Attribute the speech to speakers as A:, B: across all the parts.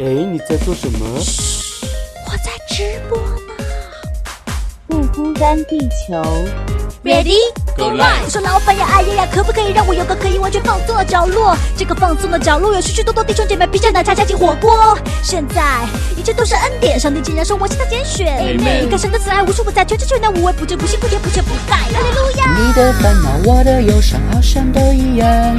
A: 哎，你在做什么？
B: 我在直播呢。
C: 不孤单，地球。
B: Ready
A: Go live
B: 我说老板呀，哎呀呀，可不可以让我有个可以完全放松的角落？这个放松的角落有许许多多弟兄姐妹披着奶茶加进火锅。现在一切都是恩典，上帝竟然说我是他拣选。
A: Amen
B: 你看神的慈爱无处不在，全知全能无微不至，不辛不甜不缺不败。哈利路亚。
D: 你的烦恼，我的忧伤，好像都一样。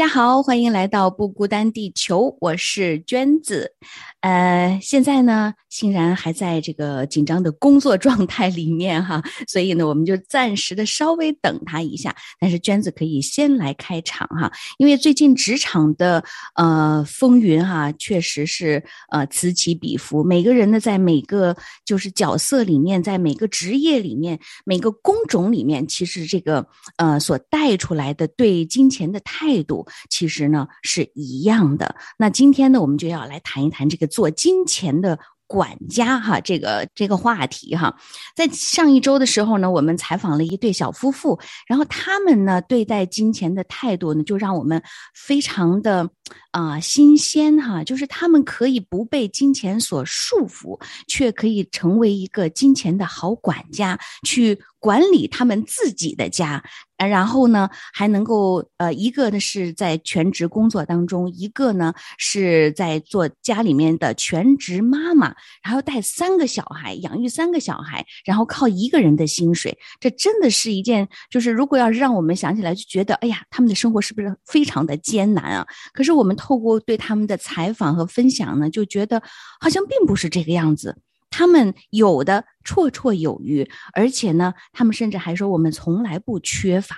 E: 大家好，欢迎来到不孤单地球，我是娟子。呃，现在呢，欣然还在这个紧张的工作状态里面哈，所以呢，我们就暂时的稍微等他一下。但是娟子可以先来开场哈，因为最近职场的呃风云哈，确实是呃此起彼伏。每个人呢，在每个就是角色里面，在每个职业里面，每个工种里面，其实这个呃所带出来的对金钱的态度，其实呢是一样的。那今天呢，我们就要来谈一谈这个做金钱的。管家哈，这个这个话题哈，在上一周的时候呢，我们采访了一对小夫妇，然后他们呢对待金钱的态度呢，就让我们非常的啊、新鲜哈，就是他们可以不被金钱所束缚，却可以成为一个金钱的好管家，去管理他们自己的家。然后呢，还能够呃，一个呢是在全职工作当中，一个呢是在做家里面的全职妈妈，然后带三个小孩，养育三个小孩，然后靠一个人的薪水，这真的是一件，就是如果要是让我们想起来，就觉得哎呀，他们的生活是不是非常的艰难啊？可是我我们透过对他们的采访和分享呢，就觉得好像并不是这个样子。他们有的绰绰有余，而且呢，他们甚至还说我们从来不缺乏，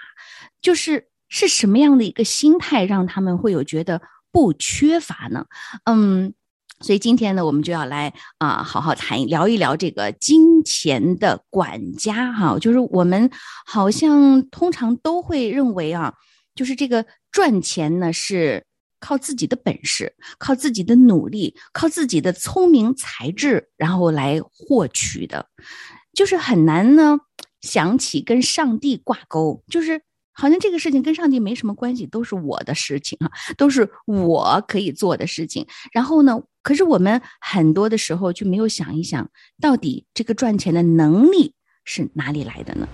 E: 就是是什么样的一个心态让他们会有觉得不缺乏呢？嗯。所以今天呢，我们就要来啊、好好谈聊一聊这个金钱的管家哈，就是我们好像通常都会认为啊，就是这个赚钱呢是靠自己的本事，靠自己的努力，靠自己的聪明才智，然后来获取的，就是很难呢想起跟上帝挂钩，就是。好像这个事情跟上帝没什么关系，都是我的事情啊，都是我可以做的事情。然后呢，可是我们很多的时候就没有想一想，到底这个赚钱的能力是哪里来的呢？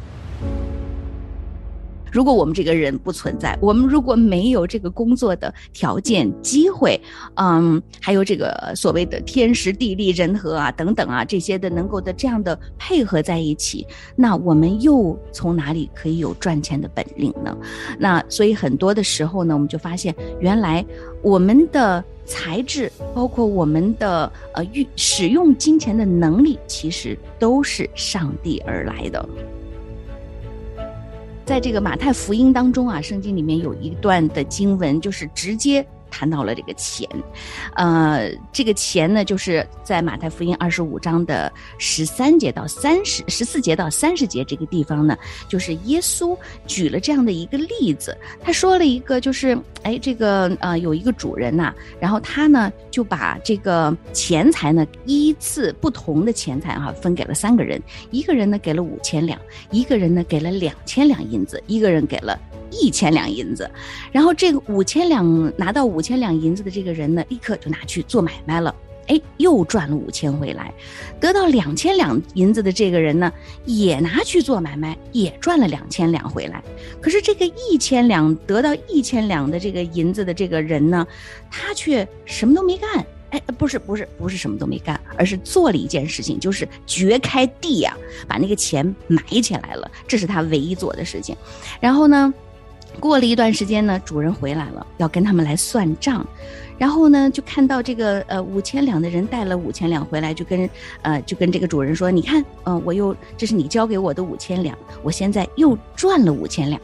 E: 如果我们这个人不存在，我们如果没有这个工作的条件、机会，嗯，还有这个所谓的天时地利人和啊等等啊这些的能够的这样的配合在一起，那我们又从哪里可以有赚钱的本领呢？那所以很多的时候呢，我们就发现原来我们的才智，包括我们的呃运使用金钱的能力，其实都是上帝而来的。在这个马太福音当中啊，圣经里面有一段的经文，就是直接谈到了这个钱，呃，这个钱呢，就是在马太福音二十五章的十三节到三十十四节到三十节这个地方呢，就是耶稣举了这样的一个例子，他说了一个，就是哎，这个呃有一个主人呐、然后他呢就把这个钱财呢依次不同的钱财哈、分给了三个人，一个人呢给了五千两，一个人呢给了两千两银子，一个人给了一千两银子，然后这个五千两拿到五千两银子的这个人呢，立刻就拿去做买卖了。哎，又赚了五千回来，得到两千两银子的这个人呢，也拿去做买卖，也赚了两千两回来。可是这个一千两得到一千两的这个银子的这个人呢，他却什么都没干。哎，不是，不是，不是什么都没干，而是做了一件事情，就是掘开地呀、把那个钱埋起来了，这是他唯一做的事情。然后呢，过了一段时间呢，主人回来了，要跟他们来算账。然后呢，就看到这个呃五千两的人带了五千两回来，就跟呃就跟这个主人说：“你看，嗯，我又这是你交给我的五千两，我现在又赚了五千两。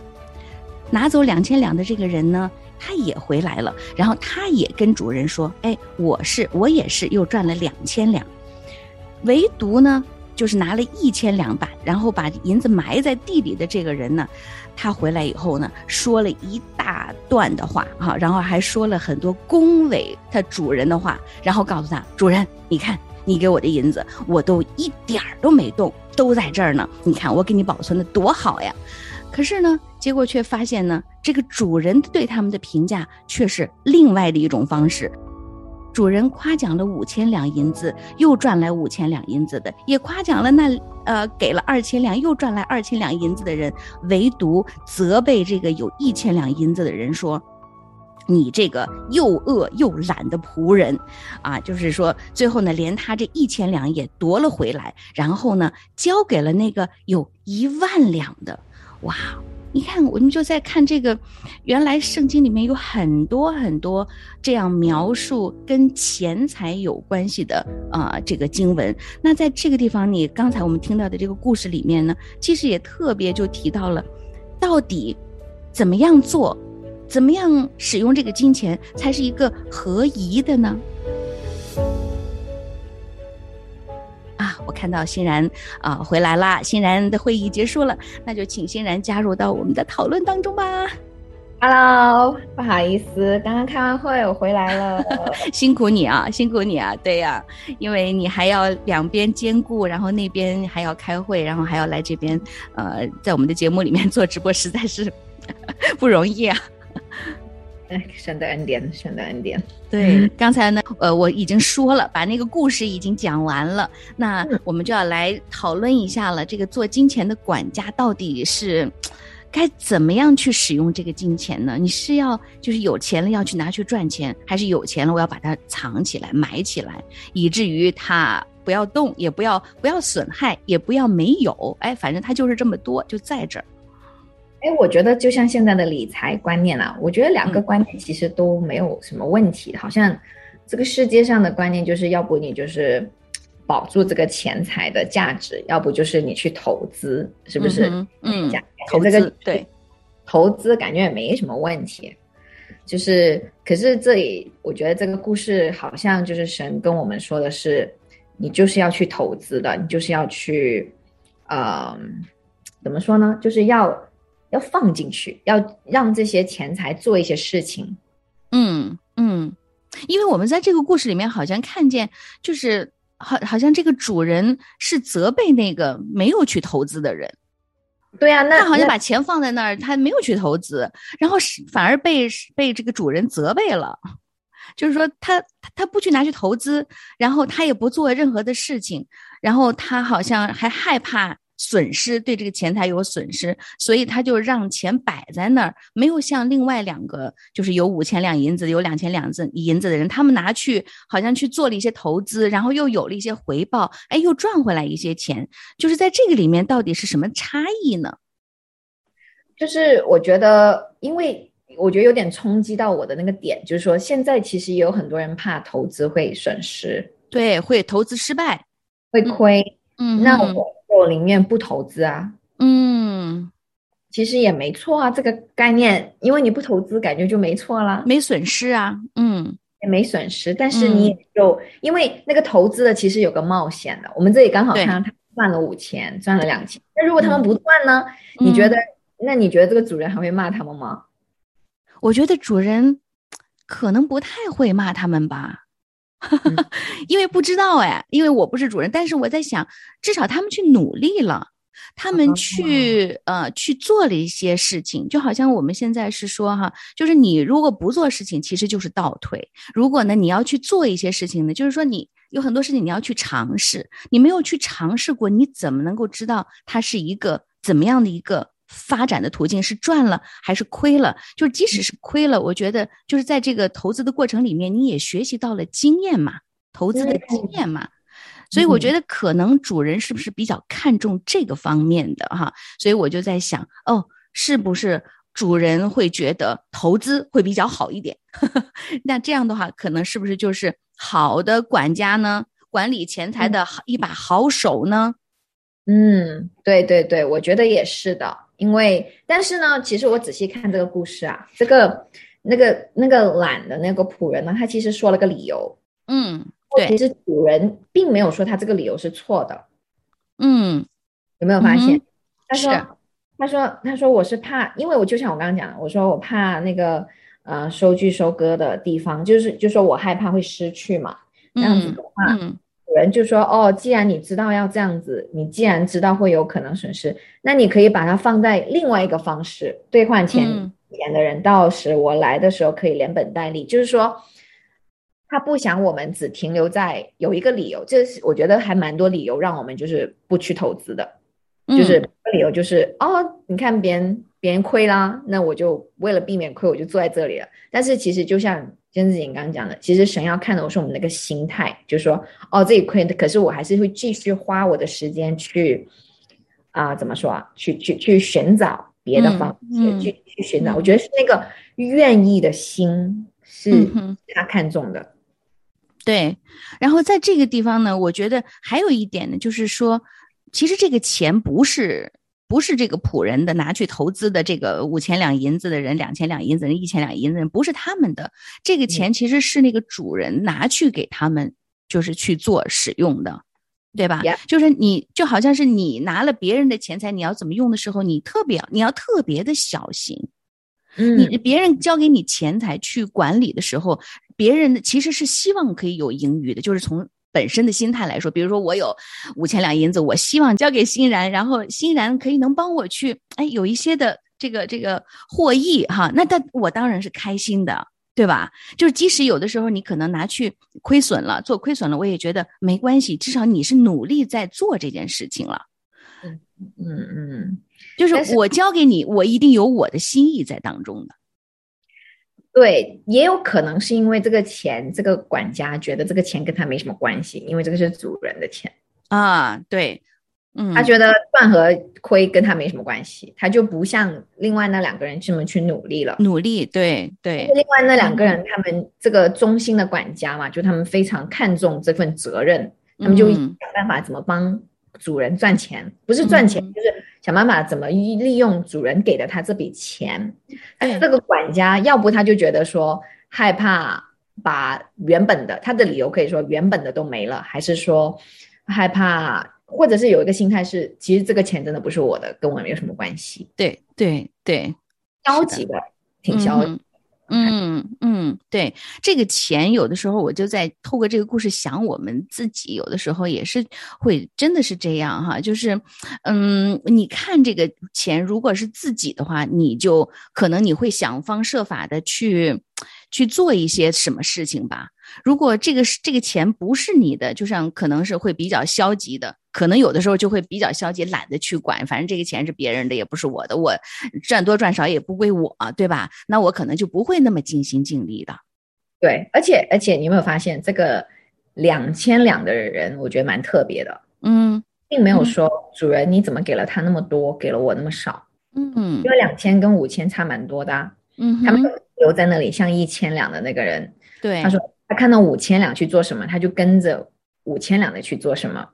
E: 拿走两千两的这个人呢，他也回来了，然后他也跟主人说：‘哎，我是我也是又赚了两千两。’唯独呢，就是拿了一千两把，然后把银子埋在地里的这个人呢。”他回来以后呢，说了一大段的话哈，然后还说了很多恭维他主人的话，然后告诉他主人，你看你给我的银子，我都一点儿都没动，都在这儿呢。你看我给你保存的多好呀。可是呢，结果却发现呢，这个主人对他们的评价却是另外的一种方式。主人夸奖了五千两银子，又赚来五千两银子的，也夸奖了那呃给了二千两又赚来二千两银子的人，唯独责备这个有一千两银子的人说：“你这个又饿又懒的仆人，啊，就是说最后呢，连他这一千两也夺了回来，然后呢，交给了那个有一万两的，哇。”你看，我们就在看这个，原来圣经里面有很多很多这样描述跟钱财有关系的啊，这个经文。那在这个地方，你刚才我们听到的这个故事里面呢，其实也特别就提到了，到底怎么样做，怎么样使用这个金钱才是一个合宜的呢？看到欣然啊回来啦！欣然的会议结束了，那就请欣然加入到我们的讨论当中吧。
C: Hello，不好意思，刚刚开完会我回来了，
E: 辛苦你啊，辛苦你啊，对呀，因为你还要两边兼顾，然后那边还要开会，然后还要来这边，呃，在我们的节目里面做直播，实在是不容易啊。
C: 神的恩典，神的恩典。
E: 对，刚才呢，呃，我已经说了，把那个故事已经讲完了。那我们就要来讨论一下了。这个做金钱的管家到底是 该怎么样去使用这个金钱呢？你是要就是有钱了要去拿去赚钱，还是有钱了我要把它藏起来、埋起来，以至于它不要动，也不要不要损害，也不要没有？哎，反正它就是这么多，就在这儿。
C: 哎，我觉得就像现在的理财观念啊，我觉得两个观念其实都没有什么问题。好像这个世界上的观念就是要不你就是保住这个钱财的价值，要不就是你去投资，是不是？
E: 嗯，
C: 投这个
E: 对，
C: 投资感觉也没什么问题。就是，可是这里我觉得这个故事好像就是神跟我们说的是，你就是要去投资的，你就是要去，嗯，怎么说呢？就是要。要放进去，要让这些钱财做一些事情。
E: 嗯嗯，因为我们在这个故事里面好像看见，就是好，好像这个主人是责备那个没有去投资的人。
C: 对呀，那
E: 他好像把钱放在那儿，他没有去投资，然后是反而被被这个主人责备了。就是说，他他他不去拿去投资，然后他也不做任何的事情，然后他好像还害怕。损失对这个钱财有损失，所以他就让钱摆在那儿，没有像另外两个，就是有五千两银子、有两千两子银子的人，他们拿去好像去做了一些投资，然后又有了一些回报，哎，又赚回来一些钱。就是在这个里面，到底是什么差异呢？
C: 就是我觉得，因为我觉得有点冲击到我的那个点，就是说现在其实也有很多人怕投资会损失，
E: 对，会投资失败，
C: 会亏。
E: 嗯，
C: 那我。我宁愿不投资啊，
E: 嗯，
C: 其实也没错啊，这个概念，因为你不投资，感觉就没错了，
E: 没损失啊，嗯，
C: 也没损失，但是你就因为那个投资的其实有个冒险的，我们这里刚好看到他赚了五千，赚了两千，那如果他们不赚呢？你觉得？那你觉得这个主人还会骂他们吗？
E: 我觉得主人可能不太会骂他们吧。因为不知道哎，因为我不是主人，但是我在想，至少他们去努力了，他们去呃去做了一些事情，就好像我们现在是说哈，就是你如果不做事情，其实就是倒退；如果呢你要去做一些事情呢，就是说你有很多事情你要去尝试，你没有去尝试过，你怎么能够知道它是一个怎么样的一个？发展的途径是赚了还是亏了？就是即使是亏了，我觉得就是在这个投资的过程里面，你也学习到了经验嘛，投资的经验嘛。所以我觉得可能主人是不是比较看重这个方面的哈？所以我就在想，哦，是不是主人会觉得投资会比较好一点。那这样的话，可能是不是就是好的管家呢？管理钱财的一把好手呢？
C: 嗯，对对对，我觉得也是的。因为，但是呢，其实我仔细看这个故事啊，这个那个那个懒的那个仆人呢，他其实说了个理由。
E: 嗯，对，
C: 其实主人并没有说他这个理由是错的。
E: 嗯，
C: 有没有发现？他
E: 说，
C: 他说，他说我是怕，因为我就像我刚刚讲的，我说我怕那个呃收据收割的地方，就是就说我害怕会失去嘛。这样子的话，主人就说哦，既然你知道要这样子，你既然知道会有可能损失，那你可以把它放在另外一个方式兑换钱钱的人，到时我来的时候可以连本带利，就是说。他不想我们只停留在有一个理由，这是我觉得还蛮多理由让我们就是不去投资的，就是理由就是哦，你看别人别人亏啦，那我就为了避免亏，我就坐在这里了。但是其实就像甄子颖刚刚讲的，其实神要看的是我们那个心态，就是说哦，这里亏的，可是我还是会继续花我的时间去啊，怎么说啊，去去去寻找别的方式，去去寻找。我觉得是那个愿意的心是他看中的。
E: 对，然后在这个地方呢，我觉得还有一点呢，就是说，其实这个钱不是不是这个仆人的拿去投资的，这个五千两银子的人、两千两银子人、一千两银子人，不是他们的，这个钱其实是那个主人拿去给他们，就是去做使用的，对吧？就是你就好像是你拿了别人的钱财，你要怎么用的时候，你特别你要特别的小心。嗯你别人交给你钱财去管理的时候，别人的其实是希望可以有盈余的，就是从本身的心态来说，比如说我有五千两银子，我希望交给欣然，然后欣然可以能帮我去，哎，有一些的这个这个获益哈，那但我当然是开心的，对吧？就是即使有的时候你可能拿去亏损了，做亏损了，我也觉得没关系，至少你是努力在做这件事情了。
C: 嗯嗯嗯。
E: 就是我交给你，我一定有我的心意在当中的。
C: 对，也有可能是因为这个钱，这个管家觉得这个钱跟他没什么关系，因为这个是主人的钱
E: 啊。对，嗯，
C: 他觉得赚和亏跟他没什么关系，他就不像另外那两个人这么去努力了。
E: 努力，对对。
C: 另外那两个人，他们这个中心的管家嘛，就他们非常看重这份责任，他们就想办法怎么帮主人赚钱，不是赚钱就是。想办法怎么利用主人给的他这笔钱？但是，这个管家要不他就觉得说害怕把原本的他的理由可以说原本的都没了，还是说害怕，或者是有一个心态是其实这个钱真的不是我的，跟我没有什么关系。
E: 对对对，
C: 消极的，挺消极。
E: 嗯嗯嗯，对，这个钱有的时候我就在透过这个故事想，我们自己有的时候也是会真的是这样哈，就是，嗯，你看这个钱如果是自己的话，你就可能你会想方设法的去去做一些什么事情吧。如果这个是这个钱不是你的，就像可能是会比较消极的，可能有的时候就会比较消极，懒得去管，反正这个钱是别人的，也不是我的，我赚多赚少也不归我，对吧？那我可能就不会那么尽心尽力的。
C: 对，而且而且你有没有发现，这个两千两的人，我觉得蛮特别的。
E: 嗯，
C: 并没有说主人你怎么给了他那么多，给了我那么少。
E: 嗯，
C: 因为两千跟五千差蛮多的。
E: 嗯，
C: 他们留在那里像一千两的那个人，
E: 对，
C: 他说。他看到五千两去做什么，他就跟着五千两的去做什么。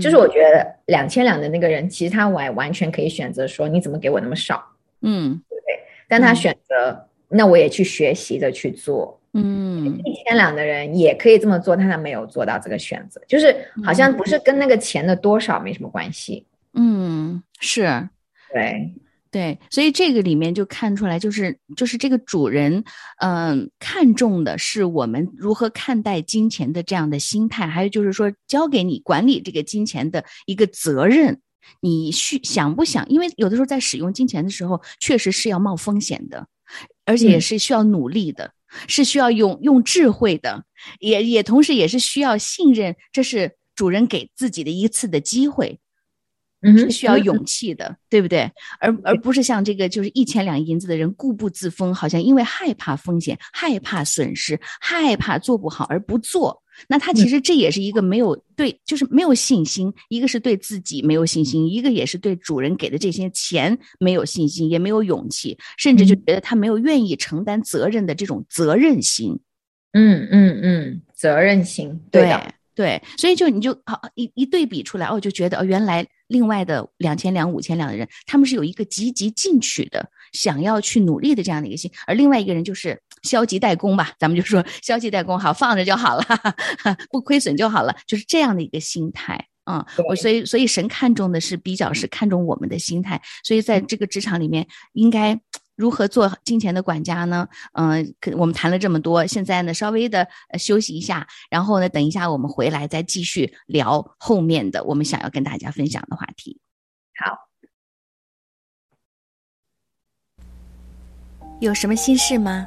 C: 就是我觉得两千两的那个人，其实他完完全可以选择说你怎么给我那么少，
E: 嗯，
C: 对对？但他选择那我也去学习的去做，
E: 嗯，
C: 一千两的人也可以这么做，但他没有做到这个选择，就是好像不是跟那个钱的多少没什么关系。
E: 嗯，是，
C: 对。
E: 对，所以这个里面就看出来，就是就是这个主人，嗯，看重的是我们如何看待金钱的这样的心态，还有就是说，交给你管理这个金钱的一个责任，你需想不想？因为有的时候在使用金钱的时候，确实是要冒风险的，而且也是需要努力的，是需要用用智慧的，也也同时也是需要信任，这是主人给自己的一次的机会。是需要勇气的，对不对？而而不是像这个就是一千两银子的人固步自封，好像因为害怕风险、害怕损失、害怕做不好而不做，那他其实这也是一个没有对，就是没有信心，一个是对自己没有信心，一个也是对主人给的这些钱没有信心，也没有勇气，甚至就觉得他没有愿意承担责任的这种责任心。
C: 嗯嗯嗯，责任心，对的，
E: 对，所以就你就好一一对比出来，哦，就觉得哦，原来另外的两千两、五千两的人，他们是有一个积极进取的，想要去努力的这样的一个心，而另外一个人就是消极怠工吧，咱们就说消极怠工，好放着就好了，不亏损就好了，就是这样的一个心态啊。我所以所以神看重的是比较是看重我们的心态，所以在这个职场里面应该。如何做金钱的管家呢？嗯，可我们谈了这么多，现在呢稍微的休息一下，然后呢等一下我们回来再继续聊后面的我们想要跟大家分享的话题。
C: 好，
B: 有什么心事吗？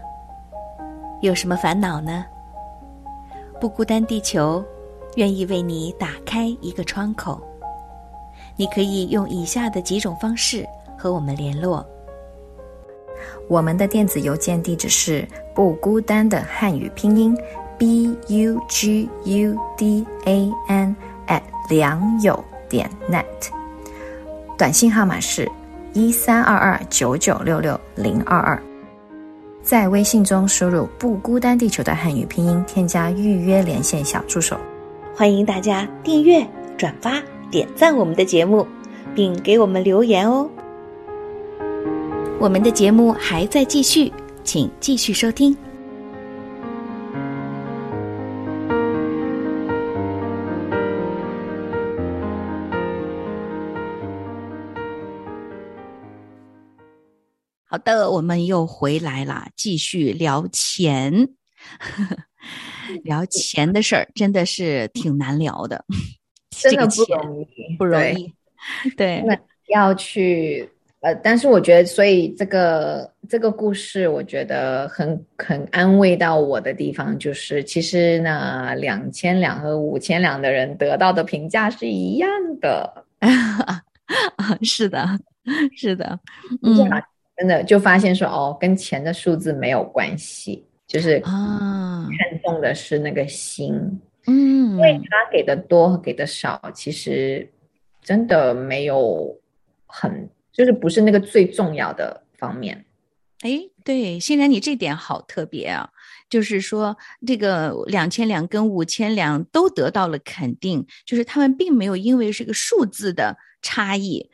B: 有什么烦恼呢？不孤单，地球愿意为你打开一个窗口，你可以用以下的几种方式和我们联络。
C: 我们的电子邮件地址是不孤单的汉语拼音 b u g u d a n at 良友点 net，短信号码是一三二二九九六六零二二，在微信中输入“不孤单地球”的汉语拼音，添加预约连线小助手。
B: 欢迎大家订阅、转发、点赞我们的节目，并给我们留言哦。我们的节目还在继续，请继续收听。
E: 好的，我们又回来了，继续聊钱，聊钱的事儿，真的是挺难聊的，
C: 真的不容易，
E: 不容易，对，
C: 要去。呃，但是我觉得，所以这个这个故事，我觉得很很安慰到我的地方，就是其实呢，两千两和五千两的人得到的评价是一样的，
E: 啊，是的，是的，
C: 嗯，真的就发现说，哦，跟钱的数字没有关系，就是啊，看重的是那个心，嗯，因为他给的多和给的少，其实真的没有很。就是不是那个最重要的方面，
E: 哎，对，欣然你这点好特别啊！就是说，这个两千两跟五千两都得到了肯定，就是他们并没有因为是个数字的差异，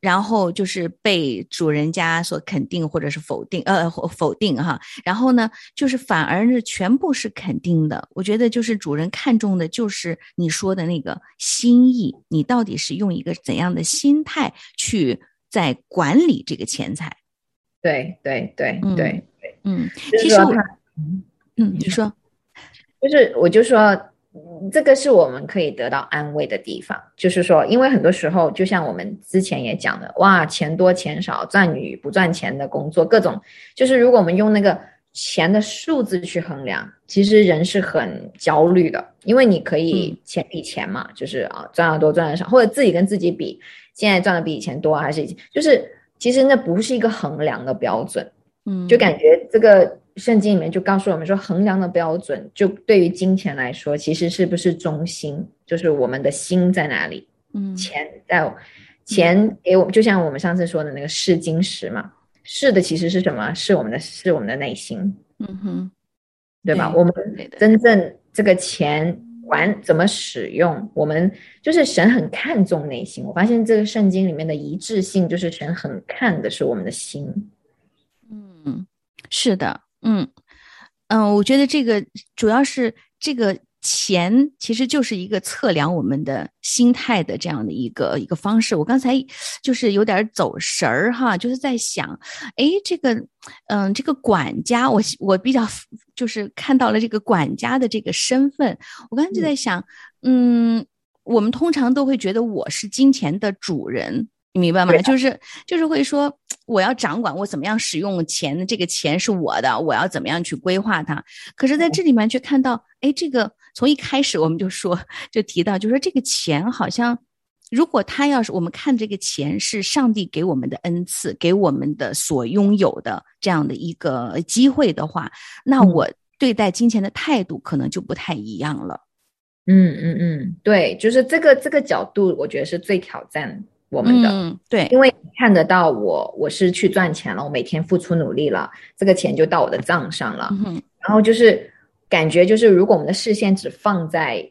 E: 然后就是被主人家所肯定或者是否定，呃，否定哈。然后呢，就是反而是全部是肯定的。我觉得就是主人看重的就是你说的那个心意，你到底是用一个怎样的心态去。在管理这个钱财，
C: 对对对对对，
E: 嗯，其实我，嗯，你说，
C: 就是我就说，这个是我们可以得到安慰的地方，就是说，因为很多时候，就像我们之前也讲的，哇，钱多钱少，赚与不赚钱的工作，各种，就是如果我们用那个钱的数字去衡量，其实人是很焦虑的，因为你可以钱比钱嘛，就是啊，赚的多赚的少，或者自己跟自己比。现在赚的比以前多还是以前就是其实那不是一个衡量的标准，嗯，就感觉这个圣经里面就告诉我们说，衡量的标准就对于金钱来说，其实是不是中心，就是我们的心在哪里？嗯，钱在钱给我们，就像我们上次说的那个试金石嘛，试的其实是什么？是我们的，是我们的内心，嗯哼，对吧？我们真正这个钱。管怎么使用，我们就是神很看重内心。我发现这个圣经里面的一致性，就是神很看的是我们的心。
E: 嗯，是的，嗯嗯，我觉得这个主要是这个。钱其实就是一个测量我们的心态的这样的一个一个方式。我刚才就是有点走神儿哈，就是在想，哎，这个，嗯，这个管家，我我比较就是看到了这个管家的这个身份。我刚才就在想，嗯，我们通常都会觉得我是金钱的主人。你明白吗？就是就是会说，我要掌管我怎么样使用钱，这个钱是我的，我要怎么样去规划它。可是在这里面却看到，哎，这个从一开始我们就说，就提到，就说这个钱好像，如果他要是我们看这个钱是上帝给我们的恩赐，给我们的所拥有的这样的一个机会的话，那我对待金钱的态度可能就不太一样了。
C: 嗯嗯嗯，对，就是这个这个角度，我觉得是最挑战我们的，
E: 嗯，对，
C: 因为看得到我我是去赚钱了，我每天付出努力了，这个钱就到我的账上了。
E: 嗯
C: 然后就是感觉就是，如果我们的视线只放在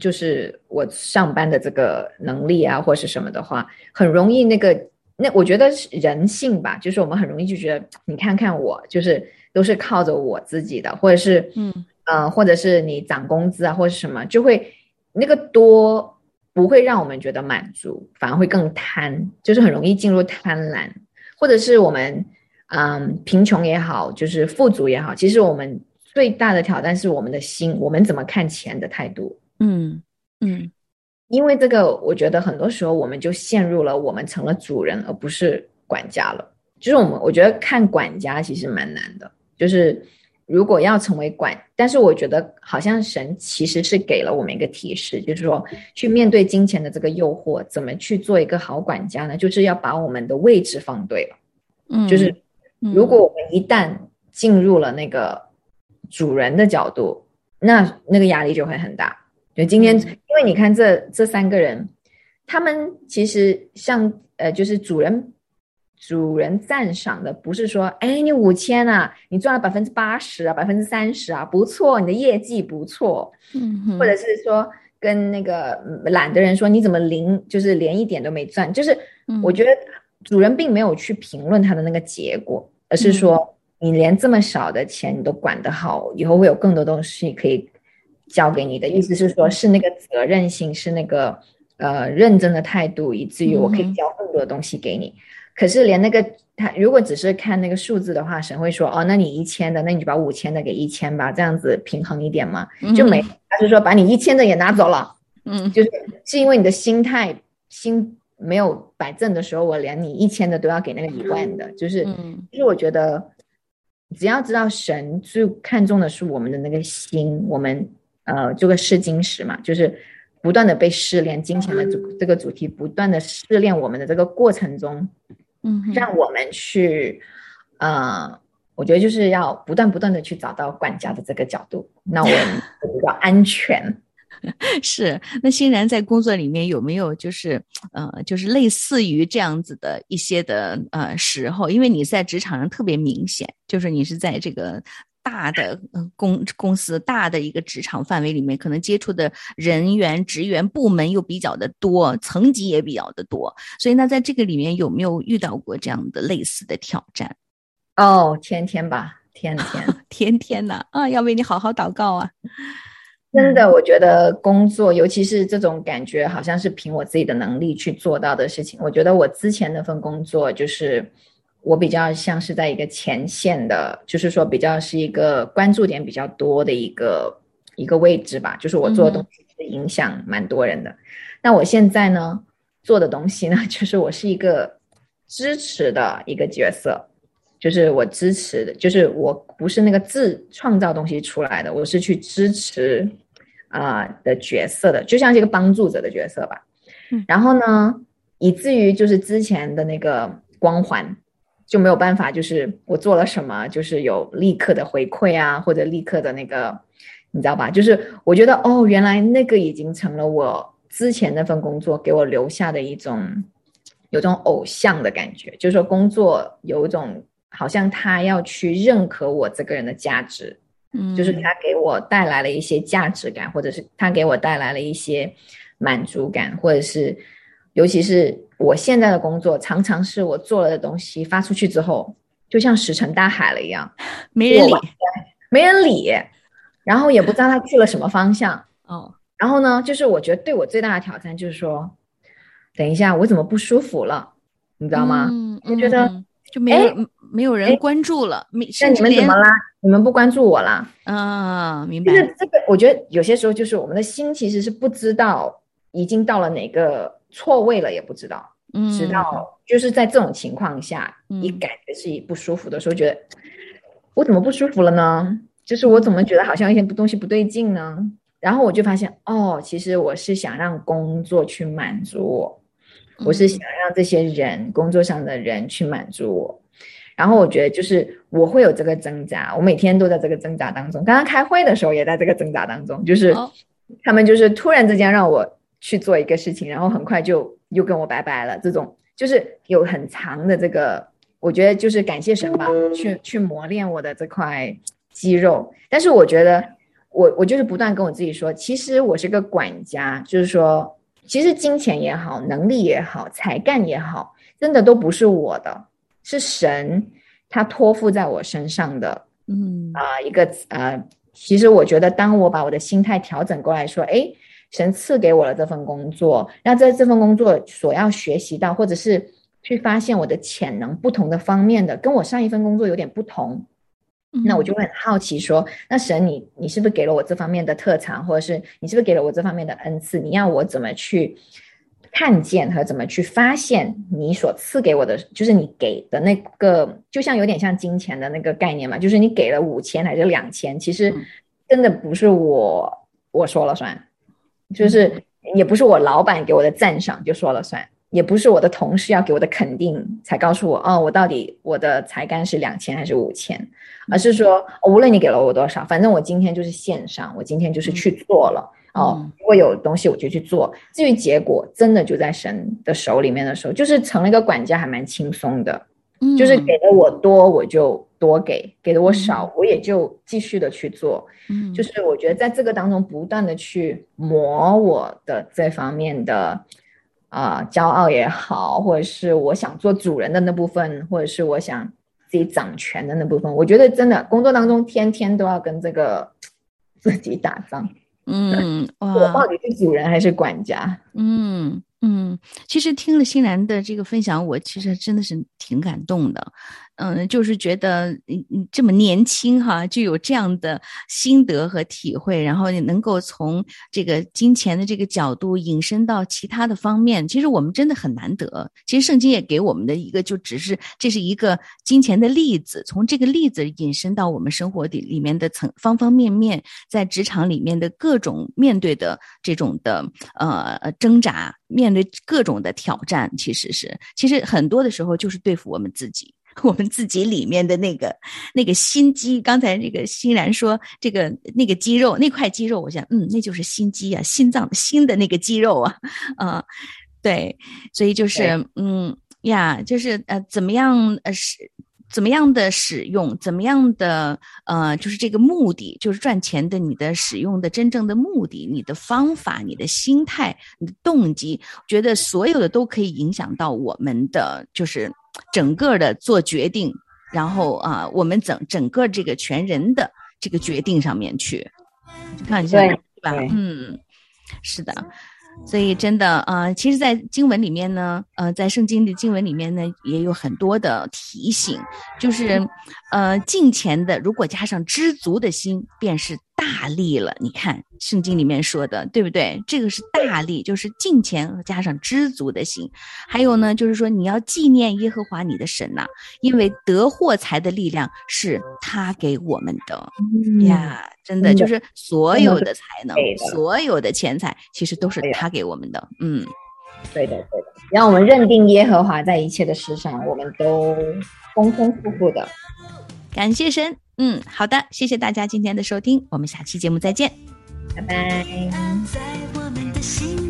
C: 就是我上班的这个能力啊，或是什么的话，很容易那个那我觉得是人性吧，就是我们很容易就觉得，你看看我，就是都是靠着我自己的，或者是
E: 嗯
C: 呃，或者是你涨工资啊，或者是什么，就会那个多不会让我们觉得满足，反而会更贪，就是很容易进入贪婪，或者是我们嗯贫穷也好，就是富足也好，其实我们最大的挑战是我们的心，我们怎么看钱的态度。
E: 嗯嗯
C: 因为这个，我觉得很多时候我们就陷入了我们成了主人而不是管家了。就是我们，我觉得看管家其实蛮难的。就是如果要成为管，但是我觉得好像神其实是给了我们一个提示，就是说去面对金钱的这个诱惑，怎么去做一个好管家呢？就是要把我们的位置放对了。
E: 嗯，
C: 就是
E: 嗯
C: 如果我们一旦进入了那个主人的角度，那那个压力就会很大。就今天，
E: 嗯。
C: 因为你看这这三个人，他们其实像呃，就是主人主人赞赏的不是说，哎，你五千啊，你赚了百分之八十啊，百分之三十啊，不错，你的业绩不错，
E: 嗯
C: 或者是说跟那个嗯懒的人说，你怎么零就是连一点都没赚？就是
E: 嗯。
C: 我觉得主人并没有去评论他的那个结果，而是
E: 嗯。
C: 说你连这么少的钱你都管得好，以后会有更多东西可以交给你的。意思是说，是那个责任心，是那个呃认真的态度，以至于我可以
E: 嗯哼
C: 交更多的东西给你。可是连那个他如果只是看那个数字的话，神会说哦，那你一千的，那你就把五千的给一千吧，这样子平衡一点嘛，就没。他是说把你一千的也拿走了。
E: 嗯
C: 就是是因为你的心态心没有摆正的时候，我连你一千的都要给那个一万的，就是，
E: 嗯
C: 就是我觉得只要知道神最看重的是我们的那个心，我们呃这个试金石嘛，就是不断的被试炼，金钱的主这个主题不断的试炼我们的这个过程中，
E: 嗯
C: 让我们去呃。我觉得就是要不断不断的去找到管家的这个角度，那我比较安全。
E: 是，那欣然在工作里面有没有就是呃，就是类似于这样子的一些的呃时候？因为你在职场上特别明显，就是你是在这个大的呃公公司大的一个职场范围里面，可能接触的人员、职员、部门又比较的多，层级也比较的多，所以那在这个里面有没有遇到过这样的类似的挑战？
C: 哦，天天吧，天天。
E: 天天呐啊，要为你好好祷告啊！
C: 真的，我觉得工作，尤其是这种感觉，好像是凭我自己的能力去做到的事情。我觉得我之前那份工作，就是我比较像是在一个前线的，就是说比较是一个关注点比较多的一个一个位置吧。就是我做的东西是影响蛮多人的。那我现在呢，做的东西呢，就是我是一个支持的一个角色。就是我支持的，就是我不是那个自创造东西出来的，我是去支持啊、的角色的，就像是一个帮助者的角色吧。
E: 嗯
C: 然后呢，以至于就是之前的那个光环就没有办法，就是我做了什么，就是有立刻的回馈啊，或者立刻的那个，你知道吧？就是我觉得哦，原来那个已经成了我之前那份工作给我留下的一种有种偶像的感觉，就是说工作有一种。好像他要去认可我这个人的价值，
E: 嗯，
C: 就是他给我带来了一些价值感，或者是他给我带来了一些满足感，或者是，尤其是我现在的工作，常常是我做了的东西发出去之后，就像石沉大海了一样，
E: 没人理
C: 没人理，然后也不知道他去了什么方向。
E: 哦，
C: 然后呢，就是我觉得对我最大的挑战就是说，等一下我怎么不舒服了，你知道吗？
E: 嗯，
C: 我觉得
E: 嗯就没有没有人
C: 哎
E: 关注了，没
C: 那你们怎么啦？你们不关注我啦？
E: 啊，明白
C: 就是这个，我觉得有些时候就是我们的心其实是不知道已经到了哪个错位了，也不知道，
E: 嗯，
C: 直到就是在这种情况下，
E: 嗯
C: 你感觉自己不舒服的时候，觉得我怎么不舒服了呢？就是我怎么觉得好像一些东西不对劲呢？然后我就发现，哦，其实我是想让工作去满足我，我是想让这些人工作上的人去满足我。然后我觉得就是我会有这个挣扎，我每天都在这个挣扎当中。刚刚开会的时候也在这个挣扎当中，就是
E: 哦
C: 他们就是突然之间让我去做一个事情，然后很快就又跟我拜拜了。这种就是有很长的这个，我觉得就是感谢神吧，去去磨练我的这块肌肉。但是我觉得我我就是不断跟我自己说，其实我是个管家，就是说，其实金钱也好，能力也好，才干也好，真的都不是我的，是神他托付在我身上的。
E: 嗯
C: 啊、一个呃，其实我觉得，当我把我的心态调整过来说，哎，神赐给我了这份工作，那在这份工作所要学习到，或者是去发现我的潜能不同的方面的，跟我上一份工作有点不同，那我就会很好奇说，那神你你是不是给了我这方面的特长，或者是你是不是给了我这方面的恩赐？你要我怎么去看见和怎么去发现你所赐给我的，就是你给的那个，就像有点像金钱的那个概念嘛，就是你给了五千还是两千，其实
E: 嗯。
C: 真的不是我我说了算，就是也不是我老板给我的赞赏就说了算，也不是我的同事要给我的肯定才告诉我，哦，我到底我的才干是两千还是五千，而是说、哦无论你给了我多少，反正我今天就是线上，我今天就是去做了。哦
E: 嗯，
C: 如果有东西我就去做，至于结果真的就在神的手里面的时候，就是成了一个管家还蛮轻松的，
E: 嗯
C: 就是给的我多我就多给，给的我少我也就继续的去做，
E: 嗯。
C: 就是我觉得在这个当中不断的去磨我的这方面的啊、骄傲也好，或者是我想做主人的那部分，或者是我想自己掌权的那部分，我觉得真的工作当中天天都要跟这个自己打仗，
E: 嗯
C: 我到底是主人还是管家？
E: 嗯嗯，其实听了欣然的这个分享，我其实真的是挺感动的。嗯，就是觉得你你这么年轻哈，就有这样的心得和体会，然后你能够从这个金钱的这个角度引申到其他的方面，其实我们真的很难得。其实圣经也给我们的一个，就只是这是一个金钱的例子，从这个例子引申到我们生活里里面的层方方面面，在职场里面的各种面对的这种的呃挣扎，面对各种的挑战，其实是其实很多的时候就是对付我们自己。我们自己里面的那个那个心肌，刚才那个欣然说这个那个肌肉那块肌肉，我想嗯，那就是心肌啊，心脏心的那个肌肉啊，啊、对，所以就是嗯呀，就是呃，怎么样呃使怎么样的使用，怎么样的呃，就是这个目的，就是赚钱的你的使用的真正的目的，你的方法、你的心态、你的动机，觉得所有的都可以影响到我们的就是整个的做决定，然后啊、我们整整个这个全人的这个决定上面去，看一下
C: 对
E: 对吧
C: 对？
E: 嗯，是的。所以真的啊、呃其实，在经文里面呢，呃，在圣经的经文里面呢，也有很多的提醒，就是，呃，敬虔的，如果加上知足的心，便是大力了。你看圣经里面说的，对不对？这个是大力，就是敬虔加上知足的心。还有呢，就是说你要纪念耶和华你的神呐、因为得获财的力量是他给我们的。
C: 嗯，
E: 呀，真的就是所有的才能
C: 对，
E: 所有的钱财，其实都是他给我们的。嗯，
C: 对的，对的。让我们认定耶和华在一切的事上，我们都丰丰富富的。
E: 感谢神。嗯，好的，谢谢大家今天的收听，我们下期节目再见。
C: 拜拜。
B: 在我们的心